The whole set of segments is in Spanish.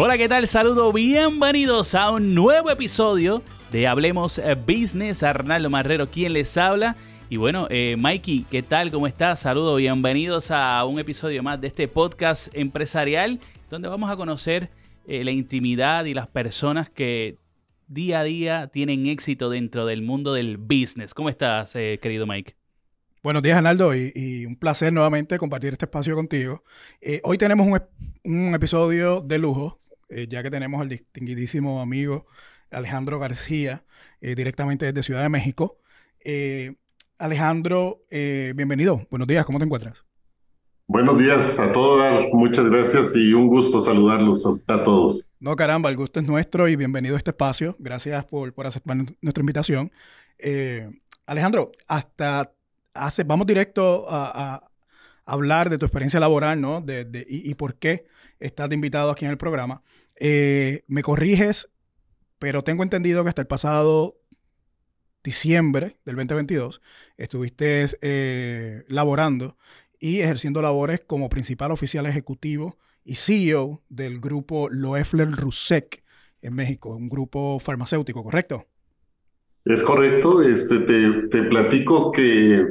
Hola, ¿qué tal? Saludo, bienvenidos a un nuevo episodio de Hablemos Business. Arnaldo Marrero, quien les habla. Y bueno, eh, Mikey, ¿qué tal? ¿Cómo estás? Saludo, bienvenidos a un episodio más de este podcast empresarial, donde vamos a conocer eh, la intimidad y las personas que día a día tienen éxito dentro del mundo del business. ¿Cómo estás, eh, querido Mike? Buenos días, Arnaldo, y, un placer nuevamente compartir este espacio contigo. hoy tenemos un, episodio de lujo, ya que tenemos al distinguidísimo amigo Alejandro García, directamente desde Ciudad de México. Alejandro, bienvenido. Buenos días, ¿cómo te encuentras? Buenos días a todos, muchas gracias y un gusto saludarlos a, todos. No, caramba, el gusto es nuestro y bienvenido a este espacio. Gracias por, aceptar nuestra invitación. Eh, Alejandro, hasta hace, vamos directo a, hablar de tu experiencia laboral, ¿no? De, y, por qué estás invitado aquí en el programa. Eh, me corriges, pero tengo entendido que hasta el pasado diciembre del 2022 estuviste eh, laborando y ejerciendo labores como principal oficial ejecutivo y CEO del grupo Loeffler Rusek en México, un grupo farmacéutico, ¿correcto? Es correcto. Este, te, platico que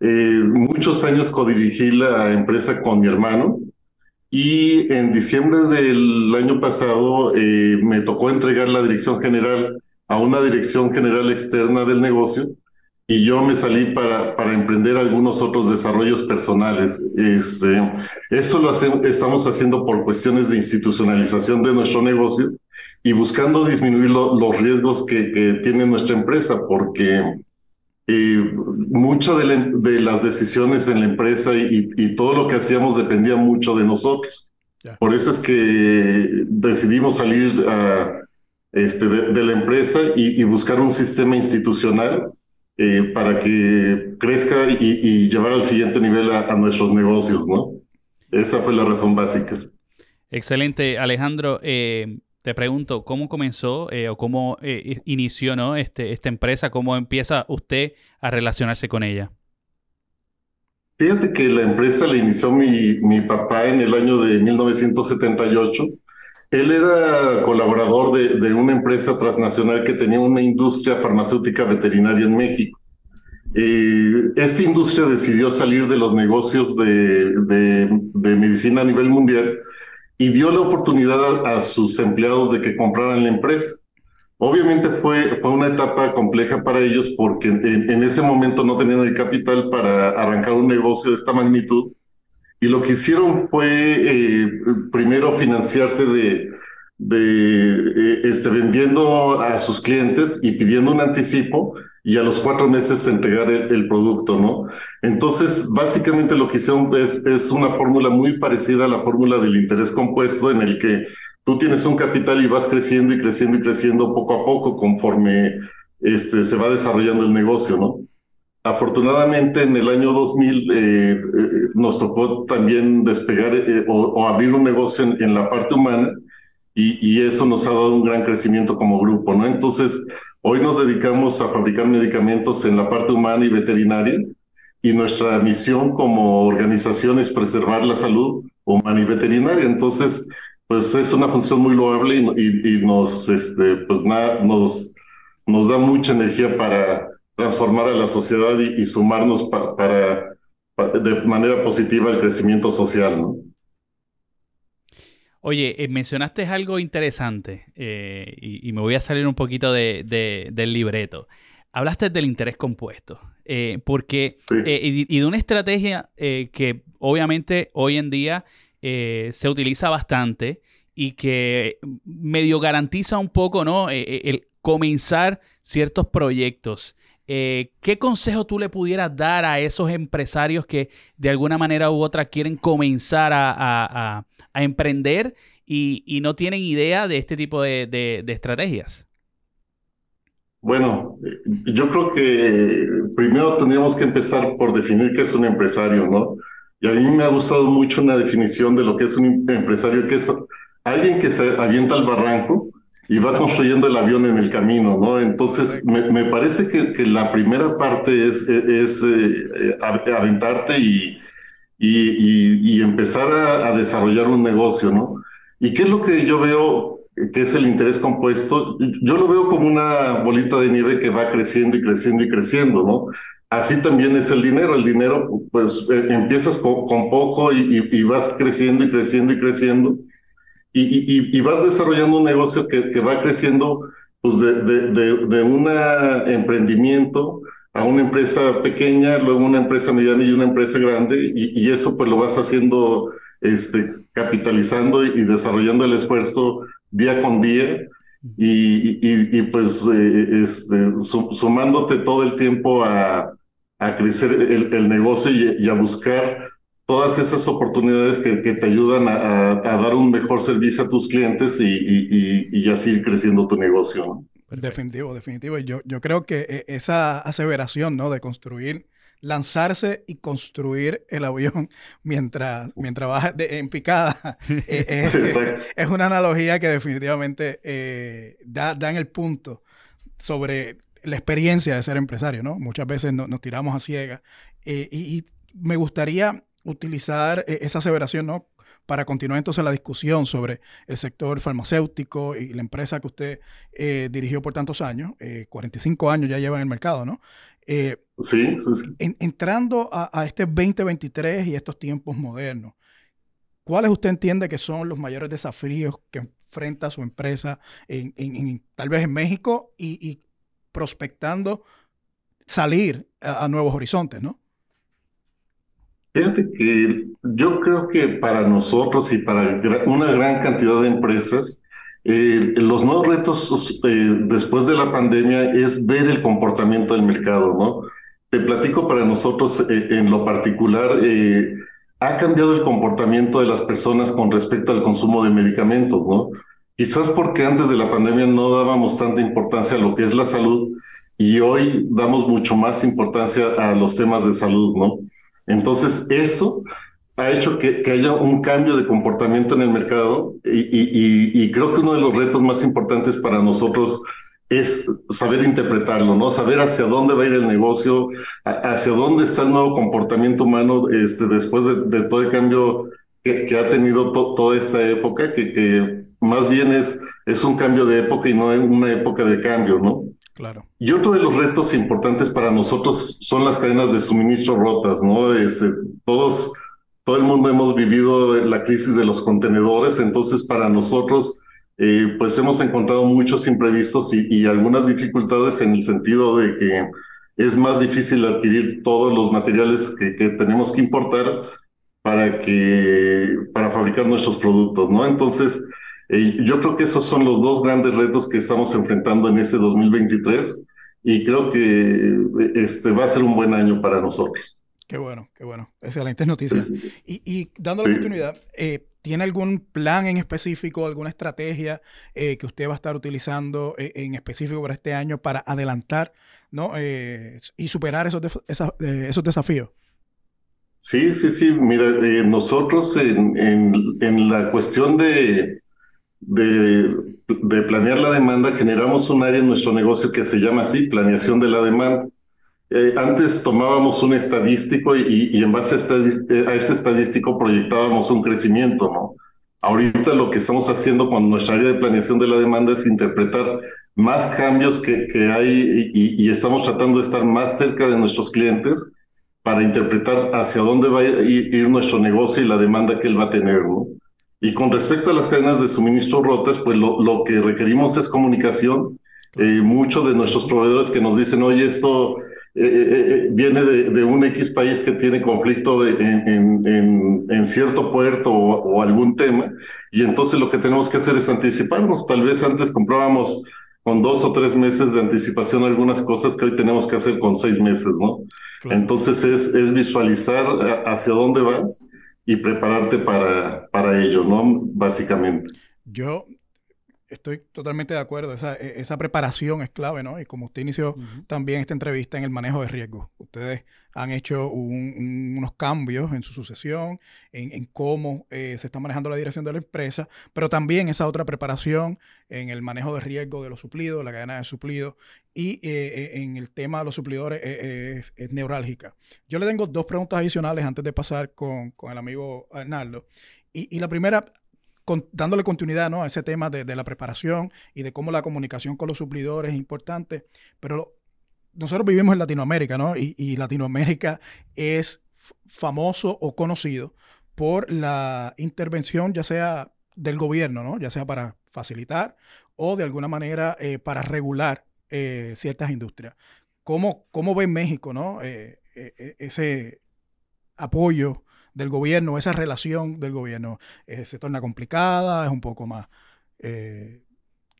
eh, muchos años codirigí la empresa con mi hermano y en diciembre del año pasado eh, me tocó entregar la dirección general a una dirección general externa del negocio y yo me salí para, para emprender algunos otros desarrollos personales. Este, esto lo estamos haciendo por cuestiones de institucionalización de nuestro negocio y buscando disminuir los riesgos que, que, tiene nuestra empresa, porque eh, muchas de, de, las decisiones en la empresa y, y, todo lo que hacíamos dependía mucho de nosotros. Por eso es que decidimos salir a, este, de, la empresa y, y buscar un sistema institucional eh, para que crezca y, llevar al siguiente nivel a, nuestros negocios, ¿no? Esa fue la razón básica. Excelente, Alejandro. Eh, te pregunto, ¿cómo comenzó eh, o cómo inició ¿no? este, esta empresa? ¿Cómo empieza usted a relacionarse con ella? Fíjate que la empresa la inició mi, mi papá en el año de 1978 él era colaborador de, una empresa transnacional que tenía una industria farmacéutica veterinaria en México. Eh, esta industria decidió salir de los negocios de, medicina a nivel mundial y dio la oportunidad a, sus empleados de que compraran la empresa. Obviamente fue, fue una etapa compleja para ellos porque en, ese momento no tenían el capital para arrancar un negocio de esta magnitud y lo que hicieron fue eh, primero financiarse de, de eh, este, vendiendo a sus clientes y pidiendo un anticipo y a los cuatro meses entregar el, producto, ¿no? Entonces, básicamente lo que hicieron es, una fórmula muy parecida a la fórmula del interés compuesto en el que tú tienes un capital y vas creciendo y creciendo y creciendo poco a poco conforme este, se va desarrollando el negocio, ¿no? Afortunadamente en el año 2000 eh, eh, nos tocó también despegar eh, o, abrir un negocio en, la parte humana y, y, eso nos ha dado un gran crecimiento como grupo, ¿no? Entonces, hoy nos dedicamos a fabricar medicamentos en la parte humana y veterinaria y nuestra misión como organización es preservar la salud humana y veterinaria. Entonces, pues es una función muy loable y, nos, este, pues nos, nos da mucha energía para transformar a la sociedad y, sumarnos para, de manera positiva al crecimiento social, ¿no? Oye, eh, mencionaste algo interesante eh, y, me voy a salir un poquito de, del libreto. Hablaste del interés compuesto, eh, porque y, de una estrategia que obviamente hoy en día se utiliza bastante y que medio garantiza un poco, ¿no? el comenzar ciertos proyectos. Eh, ¿qué consejo tú le pudieras dar a esos empresarios que de alguna manera u otra quieren comenzar a, emprender y, no tienen idea de este tipo de, estrategias? Bueno, yo creo que primero tendríamos que empezar por definir qué es un empresario, ¿no? Y a mí me ha gustado mucho una definición de lo que es un empresario, que es alguien que se avienta al barranco y va construyendo el avión en el camino, ¿no? Entonces, me, me parece que, que, la primera parte es, es, eh, aventarte y, y, y, empezar a, desarrollar un negocio, ¿no? ¿Y qué es lo que yo veo que es el interés compuesto? Yo lo veo como una bolita de nieve que va creciendo y creciendo y creciendo, ¿no? Así también es el dinero. El dinero, pues eh, empiezas con, poco y, vas creciendo y creciendo y creciendo. Y, vas desarrollando un negocio que, que va creciendo pues de, de, de, un emprendimiento a una empresa pequeña, luego una empresa mediana y una empresa grande, y, eso pues lo vas haciendo, este, capitalizando y, desarrollando el esfuerzo día con día, y, y pues eh, este, sumándote todo el tiempo a, a crecer el, el negocio y, a buscar todas esas oportunidades que, que te ayudan a, a, dar un mejor servicio a tus clientes y, y, y así ir creciendo tu negocio. Definitivo, definitivo. Yo, yo creo que e, esa aseveración, ¿no? De construir, lanzarse y construir el avión mientras, mientras vas en picada, eh, es, una analogía que definitivamente eh, da, da en el punto sobre la experiencia de ser empresario, ¿no? Muchas veces nos tiramos a ciegas. Eh, y, me gustaría utilizar eh, esa aseveración, ¿no? Para continuar entonces la discusión sobre el sector farmacéutico y la empresa que usted eh, dirigió por tantos años, 45 años ya lleva en el mercado, ¿no? sí, sí, sí. entrando a, este 2023 y estos tiempos modernos, ¿cuáles usted entiende que son los mayores desafíos que enfrenta su empresa en, tal vez en México y, y prospectando salir a, nuevos horizontes, ¿no? Fíjate que yo creo que para nosotros y para una gran cantidad de empresas, eh, los nuevos retos eh, después de la pandemia es ver el comportamiento del mercado, ¿no? Te platico para nosotros eh, en lo particular, ha cambiado el comportamiento de las personas con respecto al consumo de medicamentos, ¿no? Quizás porque antes de la pandemia no dábamos tanta importancia a lo que es la salud y hoy damos mucho más importancia a los temas de salud, ¿no? Entonces, eso ha hecho que, haya un cambio de comportamiento en el mercado y, creo que uno de los retos más importantes para nosotros es saber interpretarlo, ¿no? Saber hacia dónde va a ir el negocio, hacia dónde está el nuevo comportamiento humano este, después de, todo el cambio que, ha tenido toda esta época, que más bien es, es un cambio de época y no es una época de cambio, ¿no? Claro. Y otro de los retos importantes para nosotros son las cadenas de suministro rotas, ¿no? Este, todos, todo el mundo hemos vivido la crisis de los contenedores, entonces para nosotros, eh, pues hemos encontrado muchos imprevistos y, y, algunas dificultades en el sentido de que es más difícil adquirir todos los materiales que, que tenemos que importar para que, para fabricar nuestros productos, ¿no? Entonces, yo creo que esos son los dos grandes retos que estamos enfrentando en este 2023 y creo que este va a ser un buen año para nosotros. Qué bueno, qué bueno. Excelentes noticias. Y, y, dando la oportunidad, eh, ¿tiene algún plan en específico, alguna estrategia eh, que usted va a estar utilizando eh, en específico para este año para adelantar ¿no? y superar esos, esos desafíos? Sí, sí, sí. Mira, nosotros en, en, en la cuestión de, de, de, planear la demanda, generamos un área en nuestro negocio que se llama así, planeación de la demanda. Eh, antes tomábamos un estadístico y, y en base a, a, ese estadístico proyectábamos un crecimiento, ¿no? Ahorita lo que estamos haciendo con nuestra área de planeación de la demanda es interpretar más cambios que, que hay y, estamos tratando de estar más cerca de nuestros clientes para interpretar hacia dónde va a ir, nuestro negocio y la demanda que él va a tener. Y con respecto a las cadenas de suministro rotas, pues lo, lo que requerimos es comunicación. Eh, muchos de nuestros proveedores que nos dicen, oye, esto eh, eh, eh viene de, de, un X país que tiene conflicto en, en, en, cierto puerto o, o, algún tema, y entonces lo que tenemos que hacer es anticiparnos. Tal vez antes comprábamos con dos o tres meses de anticipación algunas cosas que hoy tenemos que hacer con seis meses, ¿no? Entonces es, es visualizar hacia dónde vas y prepararte para, para ello, ¿no? Básicamente. Yo estoy totalmente de acuerdo. Esa, e, esa preparación es clave, ¿no? Y como usted inició también esta entrevista en el manejo de riesgos, ustedes han hecho unos cambios en su sucesión, en, cómo eh, se está manejando la dirección de la empresa, pero también esa otra preparación en el manejo de riesgo de los suplidos, la cadena de suplidos y eh, eh, en el tema de los suplidores es, neurálgica. Yo le tengo dos preguntas adicionales antes de pasar con, con el amigo Arnaldo. Y, y la primera, dándole continuidad ¿no? a ese tema de, la preparación y de cómo la comunicación con los suplidores es importante. Pero nosotros vivimos en Latinoamérica, ¿no? Y, Latinoamérica es famoso o conocido por la intervención, ya sea del gobierno, ¿no? Ya sea para facilitar o de alguna manera eh, para regular eh, ciertas industrias. ¿Cómo, ¿Cómo, ve México, ¿no? Eh, ese apoyo del gobierno, esa relación del gobierno, se torna complicada, es un poco más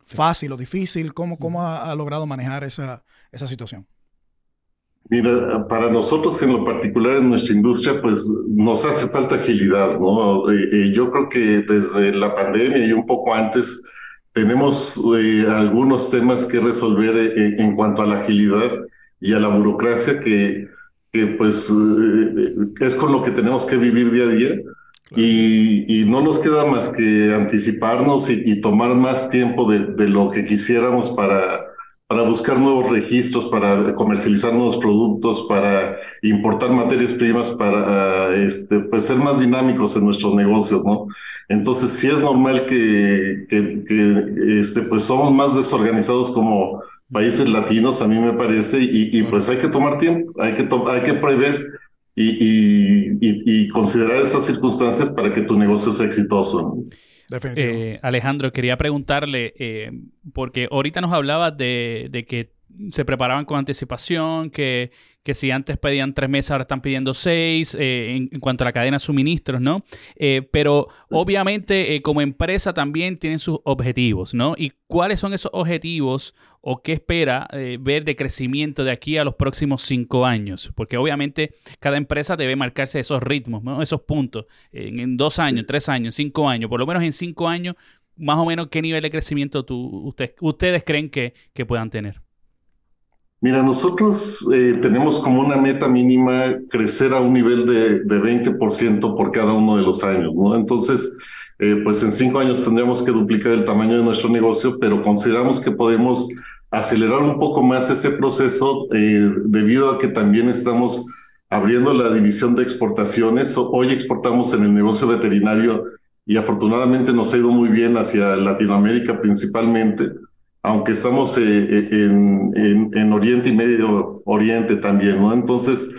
fácil o difícil? ¿Cómo, cómo ha, logrado manejar esa, esa situación? Mira, para nosotros en lo particular en nuestra industria, pues nos hace falta agilidad, ¿no? Eh, eh, yo creo que desde la pandemia y un poco antes tenemos eh, algunos temas que resolver en cuanto a la agilidad y a la burocracia que, que pues es con lo que tenemos que vivir día a día. Y, no nos queda más que anticiparnos y, tomar más tiempo de, de, lo que quisiéramos para, para buscar nuevos registros, para comercializar nuevos productos, para importar materias primas, para este, pues ser más dinámicos en nuestros negocios, ¿no? Entonces sí es normal que, que, este, pues somos más desorganizados como países latinos, a mí me parece, y, y pues hay que tomar tiempo, hay que, hay que prever y, y, considerar esas circunstancias para que tu negocio sea exitoso. Eh, Alejandro, quería preguntarle, eh, porque ahorita nos hablaba de, de, que se preparaban con anticipación, que, que si antes pedían tres meses, ahora están pidiendo seis, eh, en, cuanto a la cadena de suministros, ¿no? Eh, pero obviamente como empresa también tienen sus objetivos, ¿no? ¿Y cuáles son esos objetivos o qué espera eh, ver de crecimiento de aquí a los próximos cinco años? Porque obviamente cada empresa debe marcarse esos ritmos, ¿no? esos puntos, en, dos años, tres años, cinco años, por lo menos en cinco años, más o menos qué nivel de crecimiento tú, ustedes creen que, que puedan tener. Mira, nosotros eh, tenemos como una meta mínima crecer a un nivel de, de 20% por cada uno de los años, ¿no? Entonces, eh, pues en cinco años tendríamos que duplicar el tamaño de nuestro negocio, pero consideramos que podemos acelerar un poco más ese proceso eh, debido a que también estamos abriendo la división de exportaciones. Hoy exportamos en el negocio veterinario y afortunadamente nos ha ido muy bien hacia Latinoamérica principalmente, aunque estamos eh, en, en, Oriente y Medio Oriente también, ¿no? Entonces,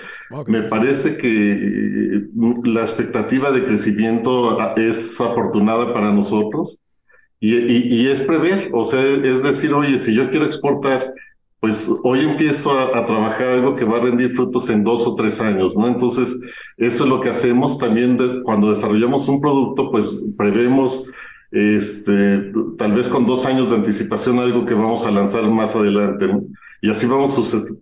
me parece que la expectativa de crecimiento es afortunada para nosotros y, es prever, o sea, es decir, oye, si yo quiero exportar, pues hoy empiezo a, trabajar algo que va a rendir frutos en dos o tres años, ¿no? Entonces, eso es lo que hacemos también cuando desarrollamos un producto, pues prevemos, este, tal vez con dos años de anticipación algo que vamos a lanzar más adelante, ¿no? Y así vamos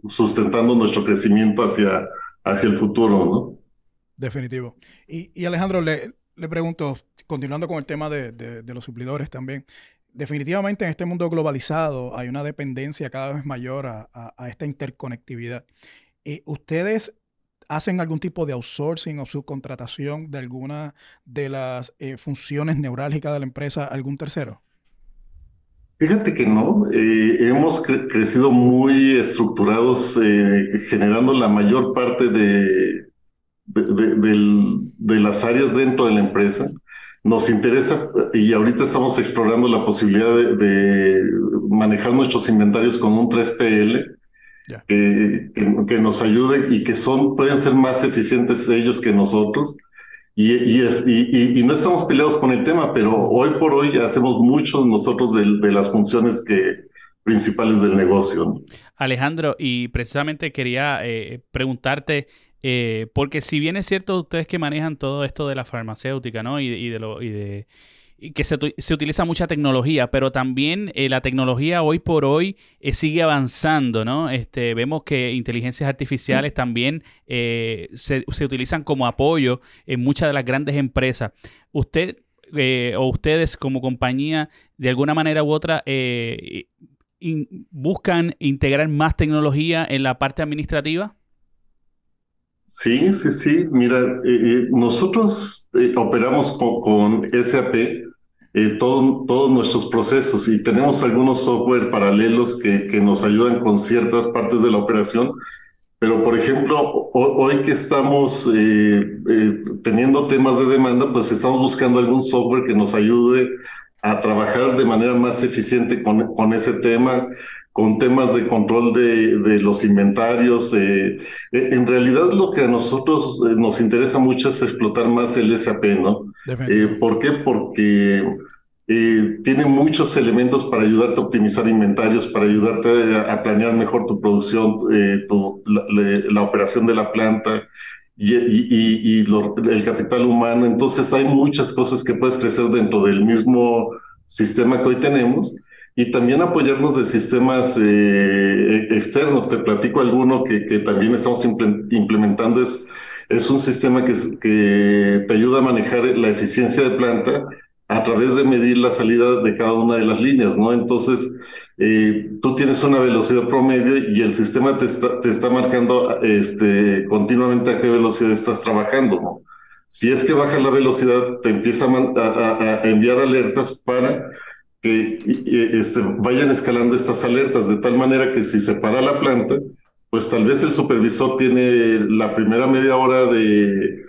sustentando nuestro crecimiento hacia, hacia el futuro, ¿no? Definitivo. Y, y Alejandro, le, le pregunto, continuando con el tema de, los suplidores también, definitivamente en este mundo globalizado hay una dependencia cada vez mayor a, esta interconectividad. Eh, ¿Ustedes hacen algún tipo de outsourcing o subcontratación de alguna de las eh, funciones neurálgicas de la empresa a algún tercero? Fíjate que no, eh, hemos crecido muy estructurados, generando la mayor parte de, de, las áreas dentro de la empresa. Nos interesa y ahorita estamos explorando la posibilidad de, manejar nuestros inventarios con un 3PL que, nos ayude y que son, pueden ser más eficientes ellos que nosotros. Y, y, y, no estamos peleados con el tema, pero hoy por hoy hacemos mucho nosotros de, las funciones que, principales del negocio. Alejandro, y precisamente quería eh, preguntarte, eh, porque si bien es cierto ustedes que manejan todo esto de la farmacéutica, ¿no? Y, de lo y de que se, utiliza mucha tecnología, pero también eh, la tecnología hoy por hoy eh, sigue avanzando, ¿no? Este, vemos que inteligencias artificiales también se, se, utilizan como apoyo en muchas de las grandes empresas. Usted o ustedes como compañía, de alguna manera u otra, buscan integrar más tecnología en la parte administrativa? Sí, sí, sí. Mira, eh, eh, nosotros eh, operamos con, SAP todos nuestros procesos y tenemos algunos software paralelos que, que nos ayudan con ciertas partes de la operación, Pero, por ejemplo, hoy que estamos eh, eh, teniendo temas de demanda, pues estamos buscando algún software que nos ayude a trabajar de manera más eficiente con, con ese tema, con temas de control de, de los inventarios. Eh, en realidad lo que a nosotros nos interesa mucho es explotar más el SAP, ¿no? ¿Por qué? Porque eh, tiene muchos elementos para ayudarte a optimizar inventarios, para ayudarte a, planear mejor tu producción, eh, tu, la, operación de la planta y, y, el capital humano. Entonces hay muchas cosas que puedes crecer dentro del mismo sistema que hoy tenemos y también apoyarnos de sistemas eh, externos. Te platico alguno que, que también estamos implementando. Es, es un sistema que, que te ayuda a manejar la eficiencia de planta a través de medir la salida de cada una de las líneas, ¿no? Entonces, eh, tú tienes una velocidad promedio y el sistema te está, te está marcando este, continuamente a qué velocidad estás trabajando, ¿no? Si es que baja la velocidad, te empieza a, enviar alertas para que este, vayan escalando estas alertas, de tal manera que si se para la planta, pues tal vez el supervisor tiene la primera media hora de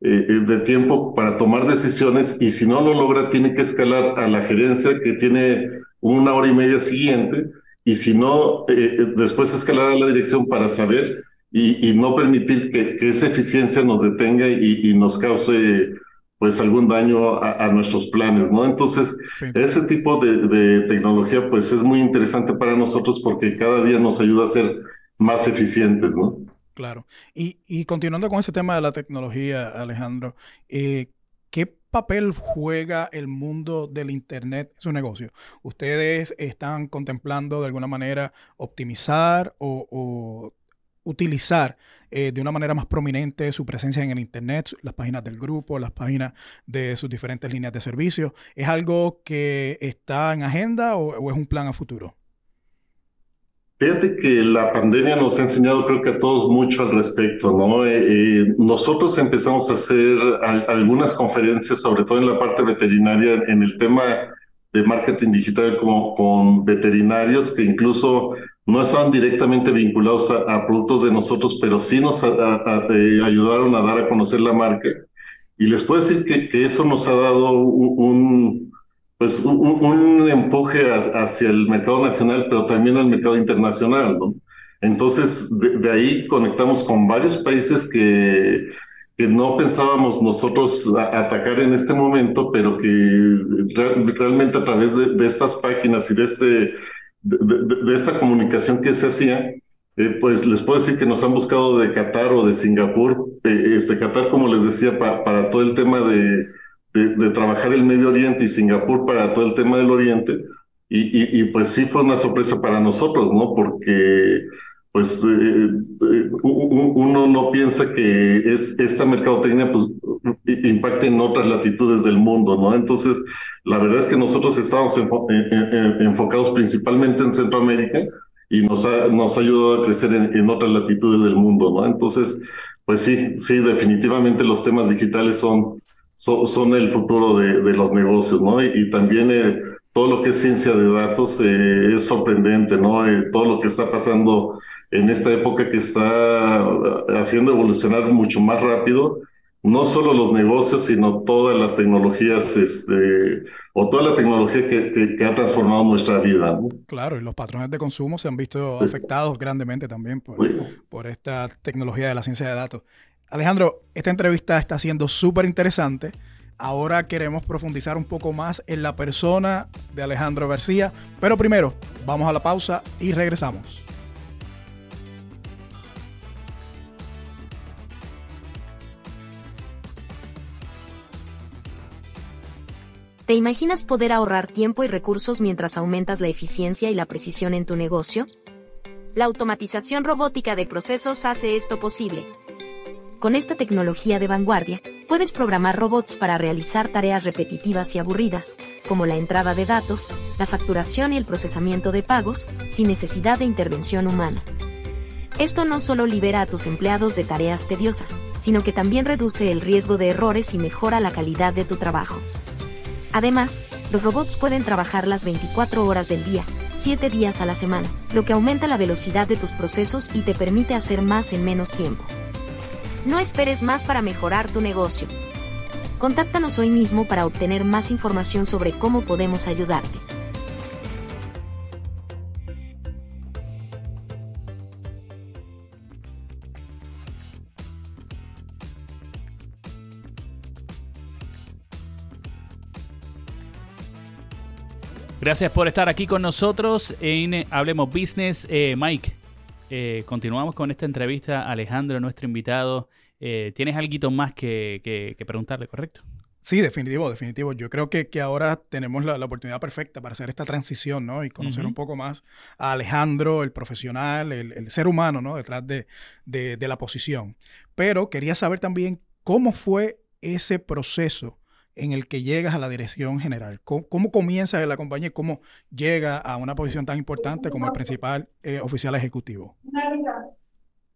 eh, eh, de tiempo para tomar decisiones y si no lo logra tiene que escalar a la gerencia que tiene una hora y media siguiente y si no, eh, después escalar a la dirección para saber y, no permitir que, esa eficiencia nos detenga y, nos cause pues algún daño a, nuestros planes, ¿no? Entonces, ese tipo de, de, tecnología pues es muy interesante para nosotros porque cada día nos ayuda a ser más eficientes, ¿no? Claro. Y, continuando con ese tema de la tecnología, Alejandro, eh, ¿qué papel juega el mundo del Internet en su negocio? ¿Ustedes están contemplando de alguna manera optimizar o, utilizar eh, de una manera más prominente su presencia en el Internet, las páginas del grupo, las páginas de sus diferentes líneas de servicio? ¿Es algo que está en agenda o es un plan a futuro? Fíjate que la pandemia nos ha enseñado, creo que a todos mucho al respecto, ¿no? Eh, eh, nosotros empezamos a hacer algunas conferencias, sobre todo en la parte veterinaria, en el tema de marketing digital con, con veterinarios que incluso no estaban directamente vinculados a, productos de nosotros, pero sí nos eh, ayudaron a dar a conocer la marca. Y les puedo decir que, que eso nos ha dado un pues un, empuje hacia el mercado nacional, pero también al mercado internacional, ¿no? Entonces, de, ahí conectamos con varios países que, que no pensábamos nosotros atacar en este momento, pero que realmente a través de, estas páginas y de, este, de, esta comunicación que se hacía, eh, pues les puedo decir que nos han buscado de Qatar o de Singapur, eh, este Qatar, como les decía, para todo el tema de de, trabajar el Medio Oriente y Singapur para todo el tema del Oriente. Y, pues sí fue una sorpresa para nosotros, ¿no? Porque pues eh, eh, uno no piensa que es, esta mercadotecnia pues impacte en otras latitudes del mundo, ¿no? Entonces, la verdad es que nosotros estamos enfocados principalmente en Centroamérica y nos ha, nos ha ayudado a crecer en, en otras latitudes del mundo, ¿no? Entonces, pues sí, sí, definitivamente los temas digitales son, son, el futuro de, de, los negocios, ¿no? Y, también eh, todo lo que es ciencia de datos eh, es sorprendente, ¿no? Eh, todo lo que está pasando en esta época que está haciendo evolucionar mucho más rápido, no solo los negocios, sino todas las tecnologías, este, o toda la tecnología que, que, ha transformado nuestra vida. ¿no? Claro, y los patrones de consumo se han visto afectados grandemente también por, por esta tecnología de la ciencia de datos. Alejandro, esta entrevista está siendo súper interesante. Ahora queremos profundizar un poco más en la persona de Alejandro García, pero primero vamos a la pausa y regresamos. ¿Te imaginas poder ahorrar tiempo y recursos mientras aumentas la eficiencia y la precisión en tu negocio? La automatización robótica de procesos hace esto posible con esta tecnología de vanguardia, puedes programar robots para realizar tareas repetitivas y aburridas, como la entrada de datos, la facturación y el procesamiento de pagos, sin necesidad de intervención humana. Esto no solo libera a tus empleados de tareas tediosas, sino que también reduce el riesgo de errores y mejora la calidad de tu trabajo. Además, los robots pueden trabajar las 24 horas del día, 7 días a la semana, lo que aumenta la velocidad de tus procesos y te permite hacer más en menos tiempo. No esperes más para mejorar tu negocio. Contáctanos hoy mismo para obtener más información sobre cómo podemos ayudarte. Gracias por estar aquí con nosotros en Hablemos Business. Eh, Mike, eh, continuamos con esta entrevista. Alejandro, nuestro invitado. Eh, ¿Tienes algo más que, preguntarle, correcto? Sí, definitivo, definitivo. Yo creo que, ahora tenemos la, oportunidad perfecta para hacer esta transición, ¿no? Y conocer un poco más a Alejandro, el profesional, el, ser humano, ¿no? Detrás de, de, la posición. Pero quería saber también cómo fue ese proceso en el que llegas a la dirección general? ¿Cómo, comienza la compañía y cómo llega a una posición tan importante como el principal eh, oficial ejecutivo?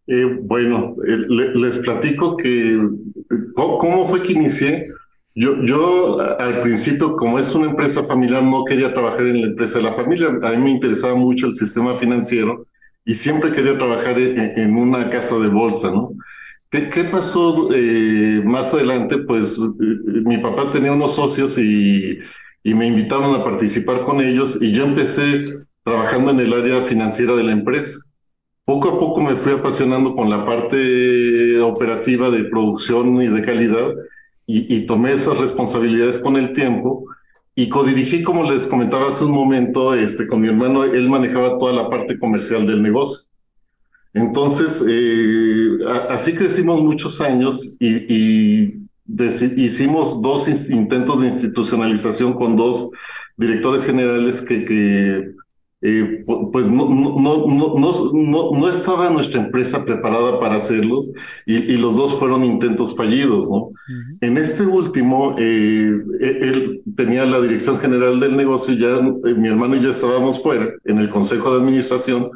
Eh, bueno, eh, les platico que cómo, fue que inicié. Yo, yo al principio, como es una empresa familiar, no quería trabajar en la empresa de la familia. A mí me interesaba mucho el sistema financiero y siempre quería trabajar en, en una casa de bolsa, ¿no? ¿Qué, pasó eh, más adelante? Pues eh, mi papá tenía unos socios y, me invitaron a participar con ellos y yo empecé trabajando en el área financiera de la empresa. Poco a poco me fui apasionando con la parte operativa de producción y de calidad y, y tomé esas responsabilidades con el tiempo y codirigí, como les comentaba hace un momento, este, con mi hermano, él manejaba toda la parte comercial del negocio. Entonces, eh, así crecimos muchos años y, hicimos dos intentos de institucionalización con dos directores generales que, eh, pues no, no, no, no, estaba nuestra empresa preparada para hacerlos y, los dos fueron intentos fallidos, ¿no? En este último, eh, e, él tenía la dirección general del negocio, ya mi hermano y yo estábamos fuera en el consejo de administración,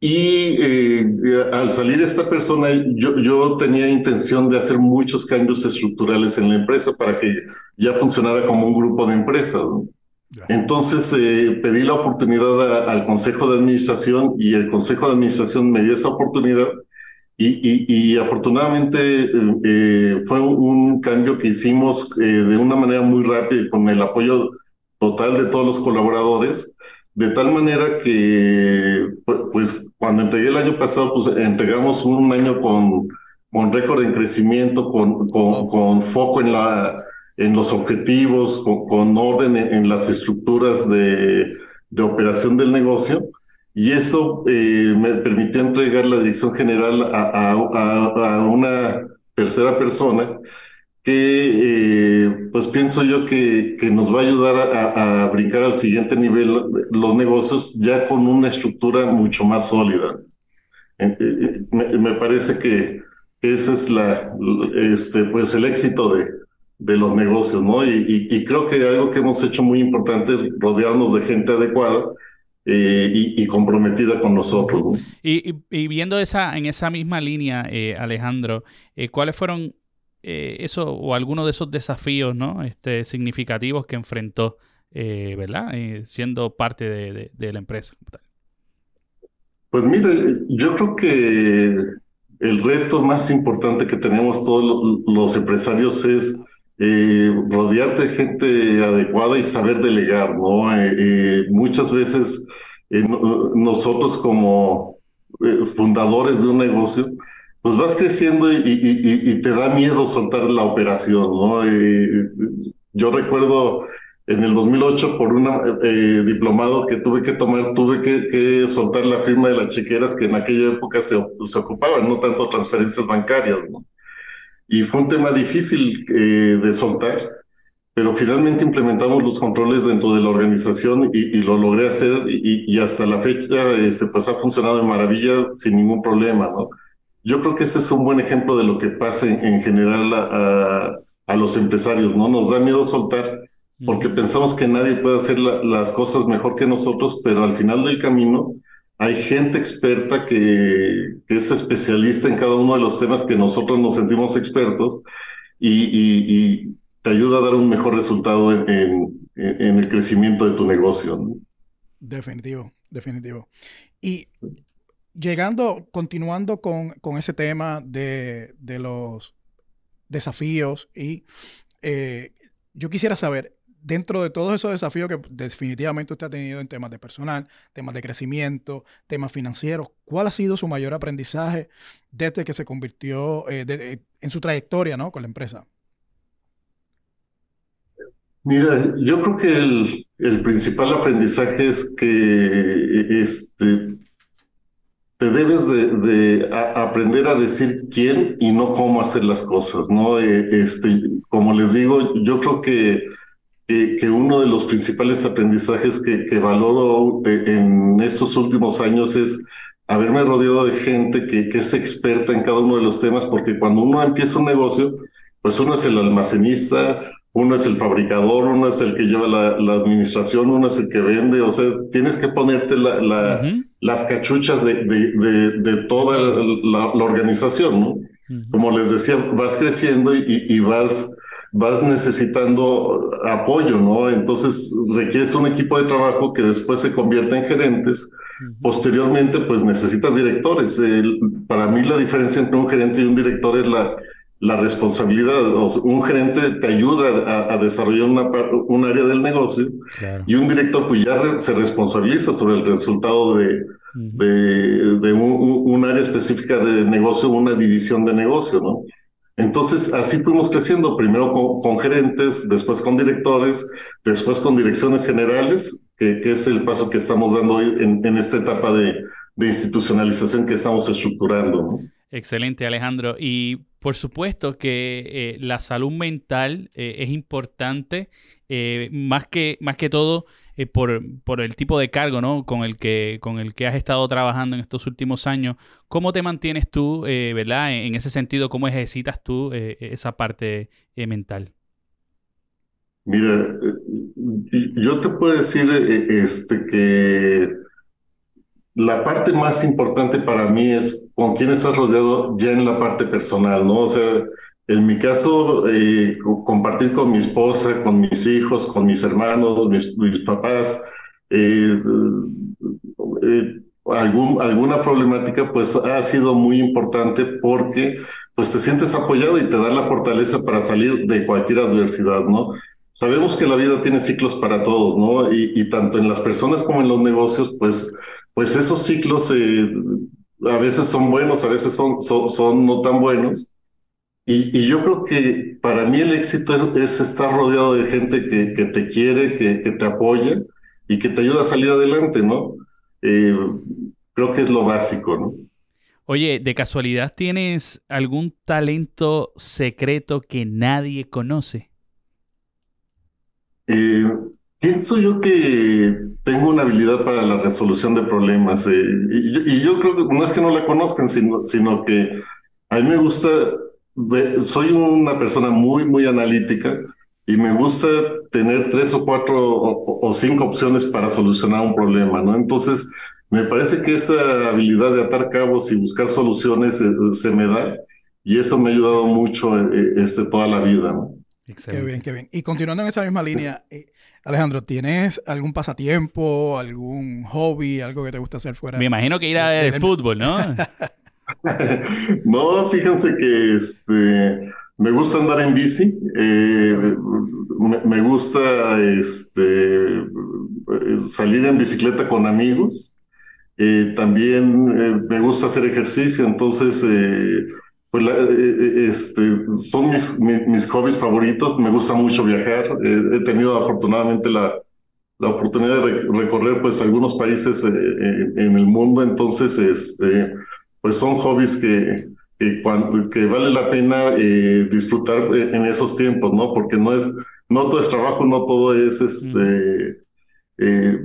y eh, al salir esta persona, yo, yo tenía intención de hacer muchos cambios estructurales en la empresa para que ya funcionara como un grupo de empresas. Entonces eh, pedí la oportunidad al Consejo de Administración y el Consejo de Administración me dio esa oportunidad. Y, y, afortunadamente eh, fue un cambio que hicimos de una manera muy rápida con el apoyo total de todos los colaboradores de tal manera que, pues, cuando entregué el año pasado, pues entregamos un año con, con récord en crecimiento, con, con, foco en, la, en los objetivos, con, orden en, las estructuras de, de, operación del negocio. Y eso eh, me permitió entregar la dirección general a, a, a una tercera persona eh, pues pienso yo que, que nos va a ayudar a, brincar al siguiente nivel los negocios ya con una estructura mucho más sólida. Eh, eh, me, parece que ese es la, este, pues el éxito de, de los negocios, ¿no? Y, creo que algo que hemos hecho muy importante es rodearnos de gente adecuada y, comprometida con nosotros. ¿no? Y, y, viendo esa, en esa misma línea, Alejandro, ¿cuáles fueron eh, eso o alguno de esos desafíos ¿no? este, significativos que enfrentó, eh, ¿verdad? Eh, siendo parte de, la empresa. Pues mire, yo creo que el reto más importante que tenemos todos los empresarios es rodearte de gente adecuada y saber delegar, ¿no? muchas veces nosotros como fundadores de un negocio, pues vas creciendo y, te da miedo soltar la operación, ¿no? yo recuerdo en el 2008 por un eh, diplomado que tuve que tomar, tuve que, soltar la firma de las chequeras que en aquella época se, se ocupaban, no tanto transferencias bancarias, ¿no? Y fue un tema difícil eh, de soltar, pero finalmente implementamos los controles dentro de la organización y, lo logré hacer y, hasta la fecha este, pues ha funcionado de maravilla sin ningún problema, ¿no? Yo creo que ese es un buen ejemplo de lo que pasa en, general a, los empresarios, ¿no? Nos da miedo soltar porque pensamos que nadie puede hacer las cosas mejor que nosotros, pero al final del camino hay gente experta que, es especialista en cada uno de los temas que nosotros nos sentimos expertos y, te ayuda a dar un mejor resultado en, el crecimiento de tu negocio. Definitivo, definitivo. Y llegando, continuando con, ese tema de, los desafíos y eh, yo quisiera saber, dentro de todos esos desafíos que definitivamente usted ha tenido en temas de personal, temas de crecimiento, temas financieros, ¿cuál ha sido su mayor aprendizaje desde que se convirtió eh, en su trayectoria ¿no? con la empresa? Mira, yo creo que el, principal aprendizaje es que este, te debes de, aprender a decir quién y no cómo hacer las cosas, ¿no? Eh, este, como les digo, yo creo que que, uno de los principales aprendizajes que, valoro eh, en estos últimos años es haberme rodeado de gente que, que, es experta en cada uno de los temas, porque cuando uno empieza un negocio, pues uno es el almacenista, uno es el fabricador, uno es el que lleva la, la administración, uno es el que vende, o sea, tienes que ponerte la, la, las cachuchas de, de, de, toda la, organización, ¿no? Como les decía, vas creciendo y, y vas vas necesitando apoyo, ¿no? Entonces requieres un equipo de trabajo que después se convierta en gerentes. Posteriormente, pues necesitas directores. para mí la diferencia entre un gerente y un director es la, la responsabilidad. un gerente te ayuda a, desarrollar una, un área del negocio y un director pues ya se responsabiliza sobre el resultado de, de, de un, un, área específica de negocio, una división de negocio, ¿no? Entonces, así fuimos creciendo, primero con, gerentes, después con directores, después con direcciones generales, que, es el paso que estamos dando hoy en, esta etapa de, institucionalización que estamos estructurando. Excelente, Alejandro. Y por supuesto que eh, la salud mental eh, es importante, eh, más, que, más que todo por, por, el tipo de cargo ¿no? con, el que, con el que has estado trabajando en estos últimos años. ¿Cómo te mantienes tú, verdad? En, ese sentido, ¿cómo ejercitas tú esa parte mental? Mira, yo te puedo decir este, que la parte más importante para mí es con quién estás rodeado ya en la parte personal, ¿no? O sea, en mi caso, eh, compartir con mi esposa, con mis hijos, con mis hermanos, mis, papás, eh, eh, algún, alguna problemática, pues ha sido muy importante porque pues te sientes apoyado y te da la fortaleza para salir de cualquier adversidad, ¿no? Sabemos que la vida tiene ciclos para todos, ¿no? Y, tanto en las personas como en los negocios, pues, pues esos ciclos a veces son buenos, a veces son, son, son no tan buenos y, yo creo que para mí el éxito es estar rodeado de gente que, que te quiere, que, que, te apoya y que te ayuda a salir adelante, ¿no? Eh, creo que es lo básico, ¿no? Oye, ¿de casualidad tienes algún talento secreto que nadie conoce? Eh, pienso yo que tengo una habilidad para la resolución de problemas eh, y, y, yo, creo que no es que no la conozcan, sino, sino que a mí me gusta soy una persona muy, muy analítica y me gusta tener tres o cuatro o, cinco opciones para solucionar un problema, ¿no? Entonces, me parece que esa habilidad de atar cabos y buscar soluciones eh, se, me da y eso me ha ayudado mucho eh, este, toda la vida, ¿no? Qué bien, qué bien. Y continuando en esa misma línea, eh, Alejandro, ¿tienes algún pasatiempo, algún hobby, algo que te gusta hacer fuera? Me imagino que ir a ver fútbol, ¿no? no, fíjense que este, me gusta andar en bici, eh, me, gusta este, salir en bicicleta con amigos, eh, también eh, me gusta hacer ejercicio, entonces pues este, son mis, mis, hobbies favoritos, me gusta mucho viajar, he tenido afortunadamente la, la oportunidad de recorrer pues algunos países en el mundo, entonces este, pues son hobbies que, que, cuando, que vale la pena eh, disfrutar eh, en esos tiempos, ¿no? Porque no es, no todo es trabajo, no todo es este eh,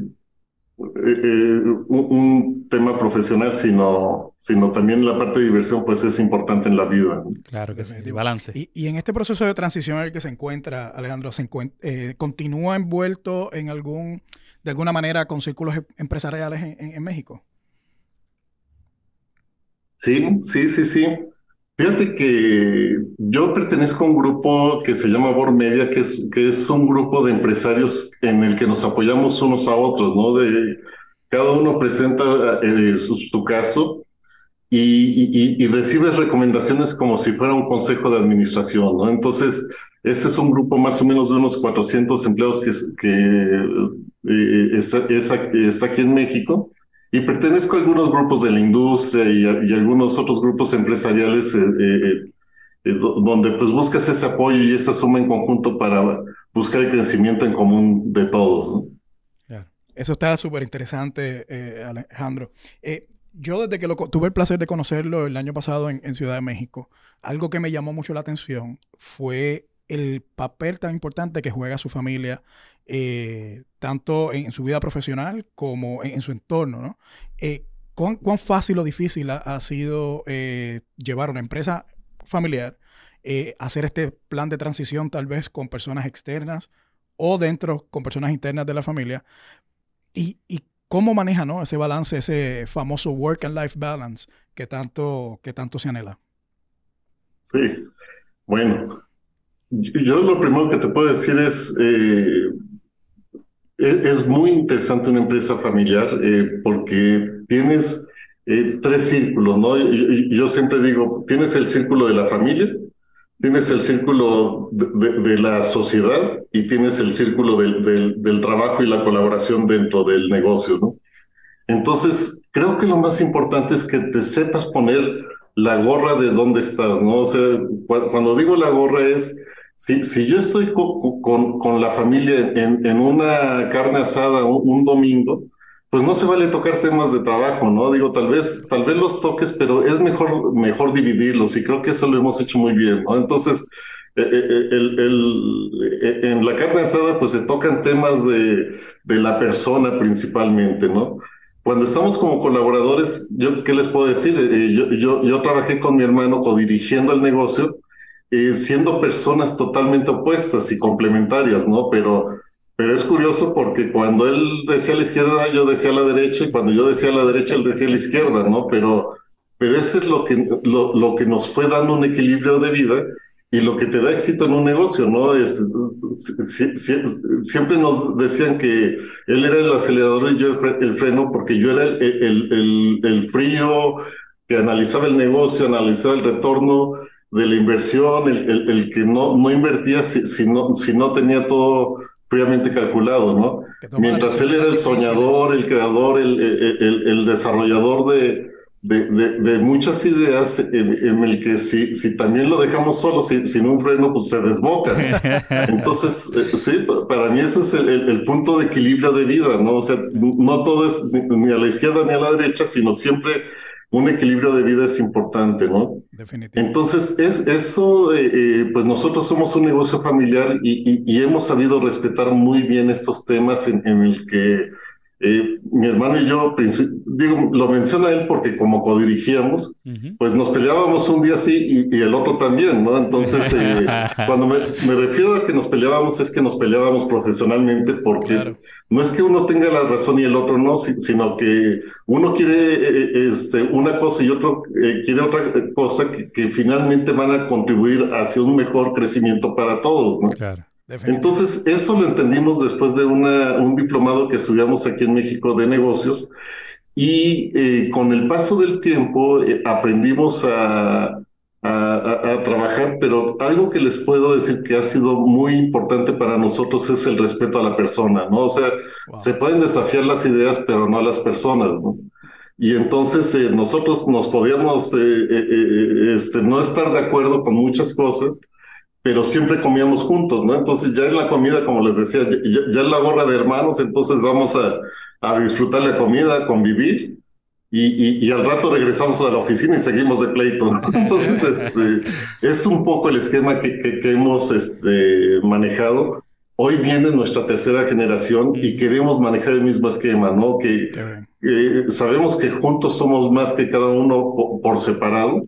un, tema profesional, sino, sino también la parte de diversión, pues es importante en la vida. Claro que sí, balance. Y, y, en este proceso de transición en el que se encuentra, Alejandro, se ¿continúa envuelto en algún, de alguna manera, con círculos em, empresariales en México? Sí, sí, sí, sí. Fíjate que yo pertenezco a un grupo que se llama Bor Media, que es, que es un grupo de empresarios en el que nos apoyamos unos a otros, ¿no? De, cada uno presenta eh, su, caso y, y, recibe recomendaciones como si fuera un consejo de administración, ¿no? Entonces, este es un grupo más o menos de unos 400 empleados que, eh, está, está aquí en México y pertenezco a algunos grupos de la industria y, algunos otros grupos empresariales eh, eh, eh, donde pues buscas ese apoyo y esta suma en conjunto para buscar el crecimiento en común de todos. Eso está súper interesante, Alejandro. yo desde que lo, tuve el placer de conocerlo el año pasado en Ciudad de México, algo que me llamó mucho la atención fue el papel tan importante que juega su familia, eh, tanto en, su vida profesional como en, su entorno. ¿no? Eh, ¿cuán, fácil o difícil ha, sido eh, llevar una empresa familiar, hacer este plan de transición tal vez con personas externas o dentro con personas internas de la familia? Y, cómo maneja ¿no? ese balance, ese famoso work and life balance que tanto, que tanto se anhela. Sí, bueno, yo lo primero que te puedo decir es, eh, e-, es, muy interesante una empresa familiar eh, porque tienes eh, tres círculos, ¿no? Yo, siempre digo, tienes el círculo de la familia, tienes el círculo de, la sociedad y tienes el círculo del, del, trabajo y la colaboración dentro del negocio, ¿no? Entonces, creo que lo más importante es que te sepas poner la gorra de dónde estás, ¿no? O sea, cuando digo la gorra es si, si yo estoy con, con, la familia en, en, una carne asada un, domingo, pues no se vale tocar temas de trabajo, ¿no? Digo, tal vez, tal vez los toques, pero es mejor, mejor dividirlos y creo que eso lo hemos hecho muy bien, ¿no? Entonces, eh, eh, eh, el, el, en la carne asada, pues se tocan temas de, de la persona principalmente, ¿no? Cuando estamos como colaboradores, yo, ¿qué les puedo decir? yo, yo, yo trabajé con mi hermano codirigiendo el negocio eh, siendo personas totalmente opuestas y complementarias, ¿no? Pero, pero es curioso porque cuando él decía a la izquierda, yo decía a la derecha, y cuando yo decía a la derecha, él decía a la izquierda, ¿no? Pero, pero eso es lo que, lo, lo que nos fue dando un equilibrio de vida y lo que te da éxito en un negocio, ¿no? Es, siempre nos decían que él era el acelerador y yo el freno, porque yo era el, el, el, el frío que analizaba el negocio, analizaba el retorno, de la inversión, el, el, que no, no invertía si, si, no, si no tenía todo fríamente calculado, ¿no? Mientras él era el soñador, el creador, el, el, el desarrollador de, de, de, muchas ideas en, el que si, si también lo dejamos solo, sin un freno, pues se desboca. Entonces, eh, sí, para mí ese es el, el, punto de equilibrio de vida, ¿no? O sea, no todo es ni a la izquierda ni a la derecha, sino siempre un equilibrio de vida es importante, ¿no? Definitivamente. Entonces, es, eso, eh, eh, pues nosotros somos un negocio familiar y, y, hemos sabido respetar muy bien estos temas en, en el que eh, mi hermano y yo, digo, lo menciona él porque como codirigíamos, pues nos peleábamos un día así y, el otro también, ¿no? Entonces, eh, cuando me, refiero a que nos peleábamos es que nos peleábamos profesionalmente porque no es que uno tenga la razón y el otro no, sino que uno quiere eh, este, una cosa y otro quiere otra cosa que, que, finalmente van a contribuir hacia un mejor crecimiento para todos, ¿no? Claro. Entonces, eso lo entendimos después de una, un diplomado que estudiamos aquí en México de negocios y eh, con el paso del tiempo eh, aprendimos a, a, trabajar, pero algo que les puedo decir que ha sido muy importante para nosotros es el respeto a la persona, ¿no? O sea, se pueden desafiar las ideas, pero no a las personas, ¿no? Y entonces eh, nosotros nos podíamos este, no estar de acuerdo con muchas cosas, pero siempre comíamos juntos, ¿no? Entonces ya en la comida, como les decía, ya, en la gorra de hermanos, entonces vamos a, a disfrutar la comida, convivir, y, y, al rato regresamos a la oficina y seguimos de pleito. ¿no? Entonces, este, es un poco el esquema que, que, hemos este, manejado. Hoy viene nuestra tercera generación y queremos manejar el mismo esquema, ¿no? Que sabemos que juntos somos más que cada uno por, separado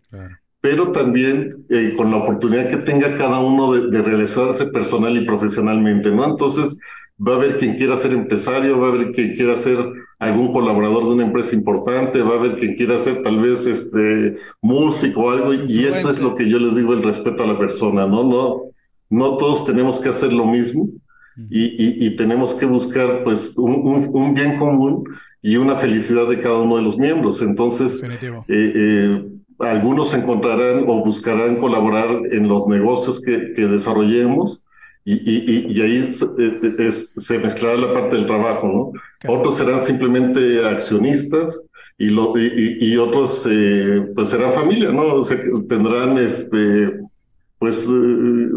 pero también eh, con la oportunidad que tenga cada uno de, realizarse personal y profesionalmente, ¿no? Entonces, va a haber quien quiera ser empresario, va a haber quien quiera ser algún colaborador de una empresa importante, va a haber quien quiera ser tal vez este músico o algo, y eso es lo que yo les digo, el respeto a la persona, ¿no? No, no todos tenemos que hacer lo mismo y, y, tenemos que buscar pues un, un, bien común y una felicidad de cada uno de los miembros. Entonces, eh, eh, algunos encontrarán o buscarán colaborar en los negocios que, que desarrollemos y, y, ahí eh, se mezclará la parte del trabajo, ¿no? Otros serán simplemente accionistas y, lo, y, otros eh, pues serán familia, ¿no? O sea, tendrán este pues eh,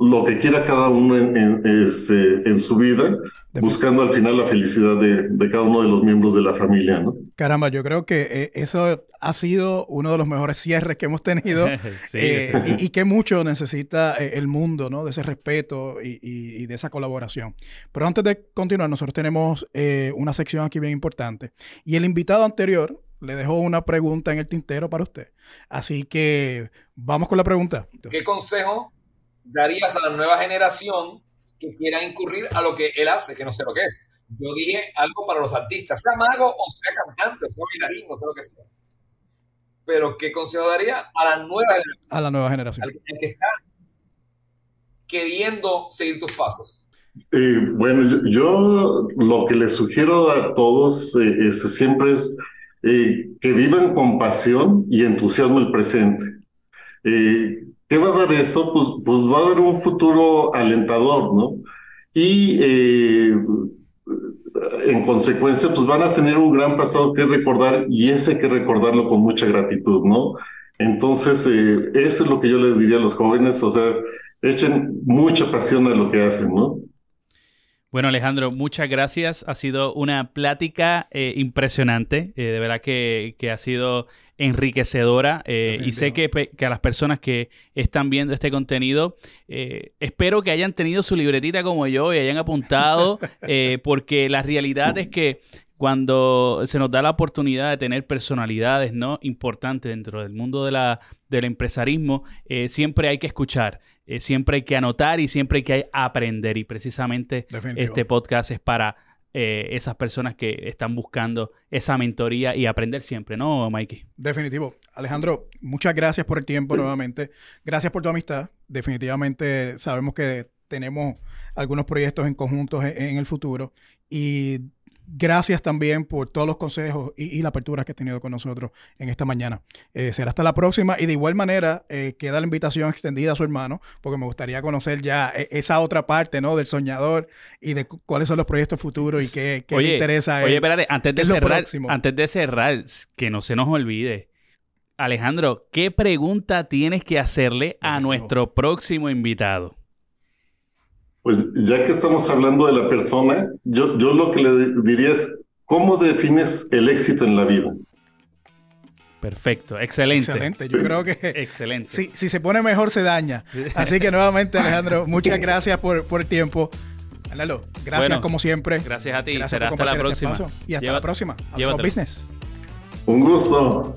lo que quiera cada uno en, este, en su vida, buscando al final la felicidad de, de, cada uno de los miembros de la familia, ¿no? Caramba, yo creo que eh, eso ha sido uno de los mejores cierres que hemos tenido eh, y, que mucho necesita el mundo, ¿no? De ese respeto y, y, de esa colaboración. Pero antes de continuar, nosotros tenemos una sección aquí bien importante y el invitado anterior le dejo una pregunta en el tintero para usted. Así que vamos con la pregunta. ¿Qué consejo darías a la nueva generación que quiera incurrir a lo que él hace, que no sé lo que es? Yo dije algo para los artistas, sea mago o sea cantante, o sea bailarín, o sea lo que sea. Pero ¿qué consejo daría a la nueva generación? A la nueva generación. Al, que está queriendo seguir tus pasos. Eh, bueno, yo, lo que les sugiero a todos eh, este, siempre es eh, que vivan con pasión y entusiasmo el presente. Eh, ¿Qué va a dar eso? Pues, pues va a dar un futuro alentador, ¿no? Y eh, en consecuencia, pues van a tener un gran pasado que recordar y ese que recordarlo con mucha gratitud, ¿no? Entonces, eso es lo que yo les diría a los jóvenes, o sea, echen mucha pasión a lo que hacen, ¿no? Bueno, Alejandro, muchas gracias. Ha sido una plática eh, impresionante. Eh, de verdad que, ha sido enriquecedora. Eh, y sé que, que, a las personas que están viendo este contenido, espero que hayan tenido su libretita como yo y hayan apuntado, porque la realidad es que cuando se nos da la oportunidad de tener personalidades ¿no? importantes dentro del mundo de la, del empresarismo, siempre hay que escuchar. Eh, siempre hay que anotar y siempre hay que aprender. Y precisamente este podcast es para eh, esas personas que están buscando esa mentoría y aprender siempre, ¿no, Mikey? Definitivo. Alejandro, muchas gracias por el tiempo nuevamente. Gracias por tu amistad. Definitivamente sabemos que tenemos algunos proyectos en conjunto en el futuro. Y Gracias también por todos los consejos y, la apertura que has tenido con nosotros en esta mañana. Eh, será hasta la próxima y de igual manera eh, queda la invitación extendida a su hermano porque me gustaría conocer ya eh, esa otra parte ¿no? del soñador y de cuáles son los proyectos futuros y qué, le interesa a Oye, espérate, antes de, cerrar, antes de cerrar, que no se nos olvide, Alejandro, ¿qué pregunta tienes que hacerle a nuestro próximo invitado? Pues ya que estamos hablando de la persona, yo, yo lo que le diría es, ¿cómo defines el éxito en la vida? Perfecto, excelente. Excelente, yo creo que... excelente. Si, si se pone mejor, se daña. Así que nuevamente, Alejandro, muchas gracias por, por el tiempo. Alelo, gracias como siempre. Gracias a ti. Será hasta la este próxima. y hasta la próxima. Business. Un gusto.